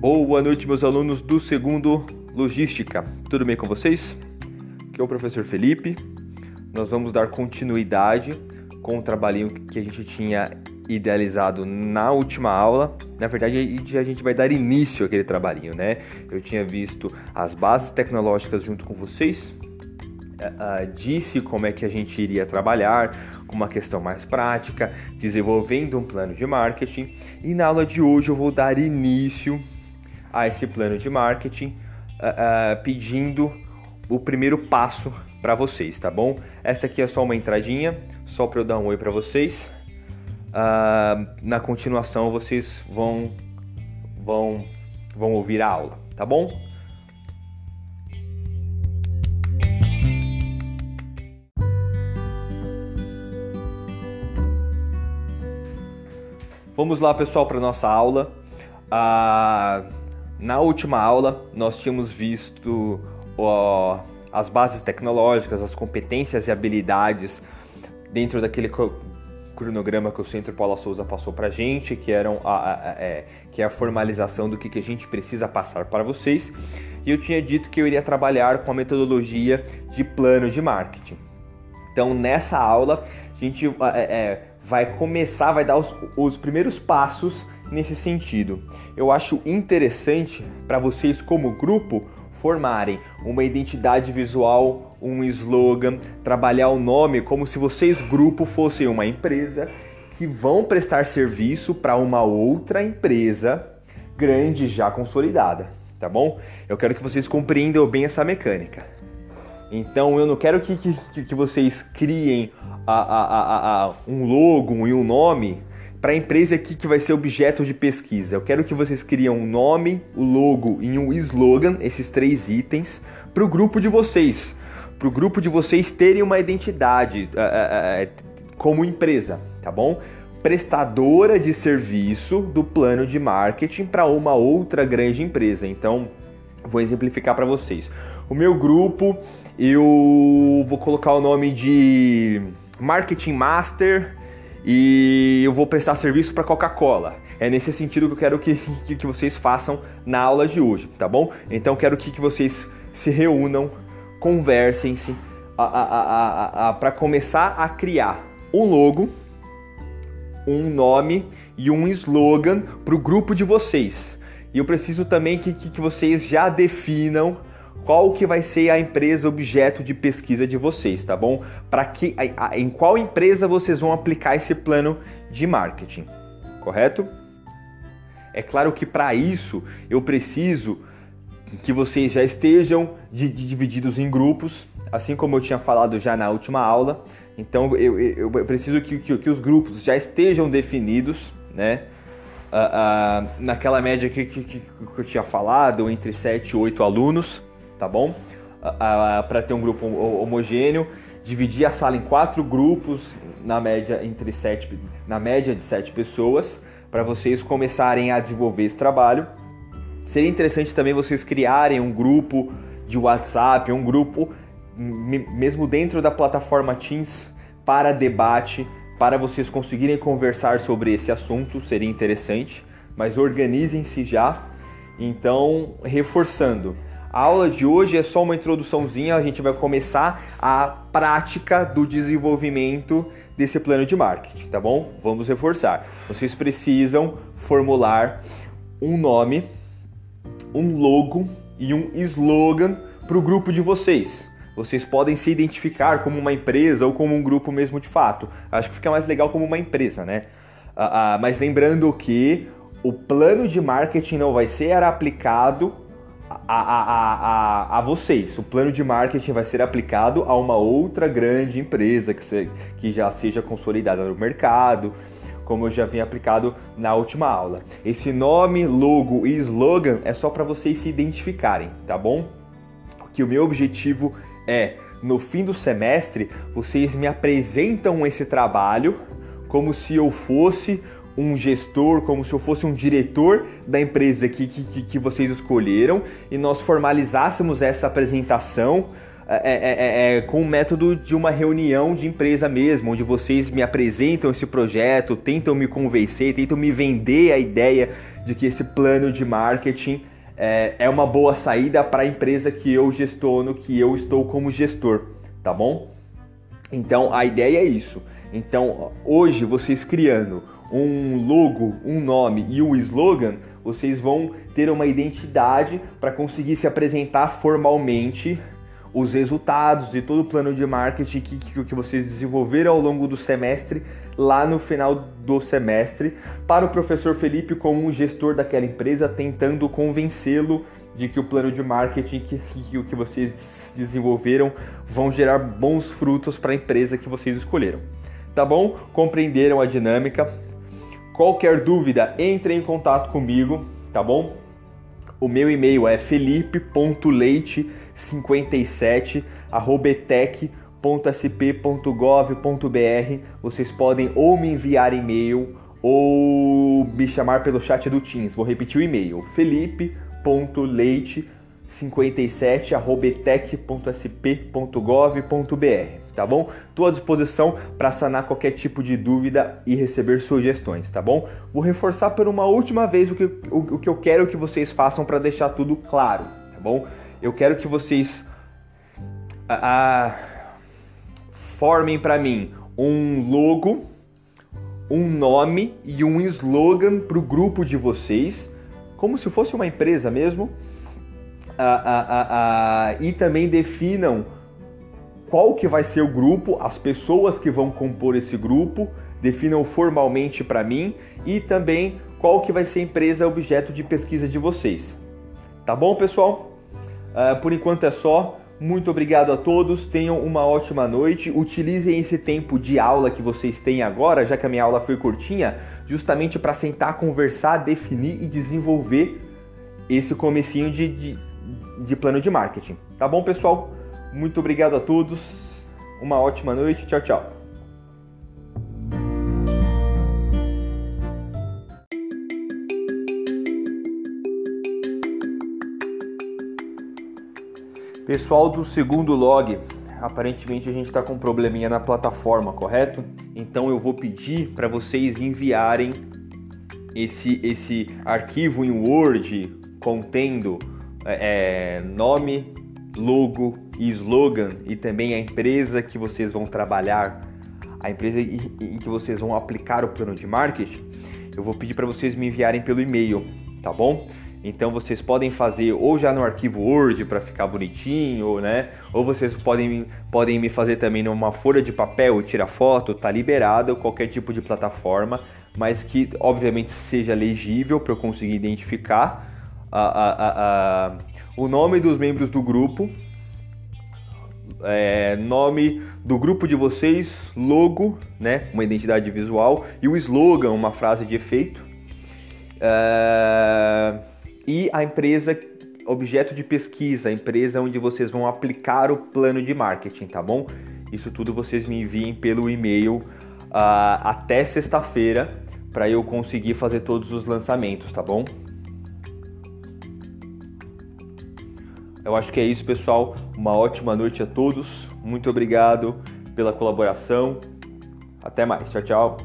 Boa noite, meus alunos do segundo Logística. Tudo bem com vocês? Aqui é o professor Felipe. Nós vamos dar continuidade com o trabalhinho que a gente tinha idealizado na última aula. Na verdade, a gente vai dar início àquele trabalhinho, né? Eu tinha visto as bases tecnológicas junto com vocês, uh, disse como é que a gente iria trabalhar, com uma questão mais prática, desenvolvendo um plano de marketing. E na aula de hoje eu vou dar início a esse plano de marketing, uh, uh, pedindo o primeiro passo para vocês, tá bom? Essa aqui é só uma entradinha, só para eu dar um oi para vocês. Uh, na continuação vocês vão vão vão ouvir a aula, tá bom? Vamos lá, pessoal, para nossa aula. Ah, na última aula, nós tínhamos visto ó, as bases tecnológicas, as competências e habilidades dentro daquele cronograma que o Centro Paula Souza passou para gente, que eram a, a, a, é, que é a formalização do que, que a gente precisa passar para vocês. E eu tinha dito que eu iria trabalhar com a metodologia de plano de marketing. Então, nessa aula, a gente é, é, vai começar, vai dar os, os primeiros passos nesse sentido. Eu acho interessante para vocês, como grupo, formarem uma identidade visual, um slogan, trabalhar o nome como se vocês, grupo, fossem uma empresa que vão prestar serviço para uma outra empresa grande já consolidada, tá bom? Eu quero que vocês compreendam bem essa mecânica. Então eu não quero que, que, que vocês criem a, a, a, um logo e um nome para a empresa aqui que vai ser objeto de pesquisa. Eu quero que vocês criem um nome, o logo e um slogan, esses três itens, para o grupo de vocês. Para o grupo de vocês terem uma identidade uh, uh, como empresa, tá bom? Prestadora de serviço do plano de marketing para uma outra grande empresa. Então, vou exemplificar para vocês. O meu grupo, eu vou colocar o nome de Marketing Master e eu vou prestar serviço para Coca-Cola. É nesse sentido que eu quero que, que, que, vocês façam na aula de hoje, tá bom? Então quero que, que vocês se reúnam, conversem-se para começar a criar um logo, um nome e um slogan para o grupo de vocês. E eu preciso também que, que, que vocês já definam qual que vai ser a empresa objeto de pesquisa de vocês, tá bom? Para que em qual empresa vocês vão aplicar esse plano de marketing, correto? É claro que para isso eu preciso que vocês já estejam divididos em grupos, assim como eu tinha falado já na última aula. Então eu, eu, eu preciso que, que, que, os grupos já estejam definidos, né? Uh, uh, naquela média que, que, eu tinha falado, entre 7 e 8 alunos tá bom? Para ter um grupo homogêneo, dividir a sala em quatro grupos, na média entre sete, na média de sete pessoas, para vocês começarem a desenvolver esse trabalho. Seria interessante também vocês criarem um grupo de WhatsApp, um grupo mesmo dentro da plataforma Teams para debate, para vocês conseguirem conversar sobre esse assunto, seria interessante, mas organizem-se já. Então, reforçando, a aula de hoje é só uma introduçãozinha, a gente vai começar a prática do desenvolvimento desse plano de marketing, tá bom? Vamos reforçar. Vocês precisam formular um nome, um logo e um slogan para o grupo de vocês. Vocês podem se identificar como uma empresa ou como um grupo mesmo de fato. Acho que fica mais legal como uma empresa, né? Ah, ah, mas lembrando que o plano de marketing não vai ser aplicado a, a, a, a, vocês. O plano de marketing vai ser aplicado a uma outra grande empresa que, se, que já seja consolidada no mercado, como eu já vinha aplicado na última aula. Esse nome, logo e slogan é só para vocês se identificarem, tá bom? Que o meu objetivo é, no fim do semestre, vocês me apresentam esse trabalho como se eu fosse um gestor, como se eu fosse um diretor da empresa que, que, que vocês escolheram e nós formalizássemos essa apresentação é, é, é, é, com o método de uma reunião de empresa mesmo, onde vocês me apresentam esse projeto, tentam me convencer, tentam me vender a ideia de que esse plano de marketing é, é uma boa saída para a empresa que eu gestiono, que eu estou como gestor, tá bom? Então a ideia é isso. Então hoje vocês criando um logo, um nome e um slogan, vocês vão ter uma identidade para conseguir se apresentar formalmente os resultados e todo o plano de marketing que, que, que vocês desenvolveram ao longo do semestre, lá no final do semestre, para o professor Felipe como um gestor daquela empresa, tentando convencê-lo de que o plano de marketing que, que, que vocês desenvolveram vão gerar bons frutos para a empresa que vocês escolheram. Tá bom? Compreenderam a dinâmica? Qualquer dúvida, entre em contato comigo, tá bom? O meu e-mail é felipe.leite57@etec.sp.gov.br. Vocês podem ou me enviar e-mail ou me chamar pelo chat do Teams. Vou repetir o e-mail: felipe.leite57@etec.sp.gov.br tá bom? Estou à disposição para sanar qualquer tipo de dúvida e receber sugestões, tá bom? Vou reforçar por uma última vez o que, o, o que eu quero que vocês façam para deixar tudo claro, tá bom? Eu quero que vocês a, a, formem para mim um logo, um nome e um slogan para o grupo de vocês, como se fosse uma empresa mesmo, e também definam qual que vai ser o grupo, as pessoas que vão compor esse grupo, definam formalmente para mim e também qual que vai ser a empresa objeto de pesquisa de vocês. Tá bom, pessoal? Uh, por enquanto é só. Muito obrigado a todos, tenham uma ótima noite. Utilizem esse tempo de aula que vocês têm agora, já que a minha aula foi curtinha, justamente para sentar, conversar, definir e desenvolver esse comecinho de, de, de plano de marketing. Tá bom, pessoal? Muito obrigado a todos. Uma ótima noite. Tchau, tchau. Pessoal do segundo log, aparentemente a gente está com um probleminha na plataforma, correto? Então eu vou pedir para vocês enviarem esse, esse arquivo em Word contendo é, nome, logo e slogan e também a empresa que vocês vão trabalhar, a empresa em que vocês vão aplicar o plano de marketing, eu vou pedir para vocês me enviarem pelo e-mail, tá bom? Então vocês podem fazer ou já no arquivo Word para ficar bonitinho, né? Ou vocês podem, podem me fazer também numa folha de papel, tirar foto, tá liberado, qualquer tipo de plataforma, mas que obviamente seja legível para eu conseguir identificar a, a, a, o nome dos membros do grupo, é, nome do grupo de vocês, logo, né, uma identidade visual e o slogan, uma frase de efeito. É, e a empresa, objeto de pesquisa, a empresa onde vocês vão aplicar o plano de marketing, tá bom? Isso tudo vocês me enviem pelo e-mail uh, até sexta-feira para eu conseguir fazer todos os lançamentos, tá bom? Eu acho que é isso, pessoal. Uma ótima noite a todos. Muito obrigado pela colaboração. Até mais. Tchau, tchau.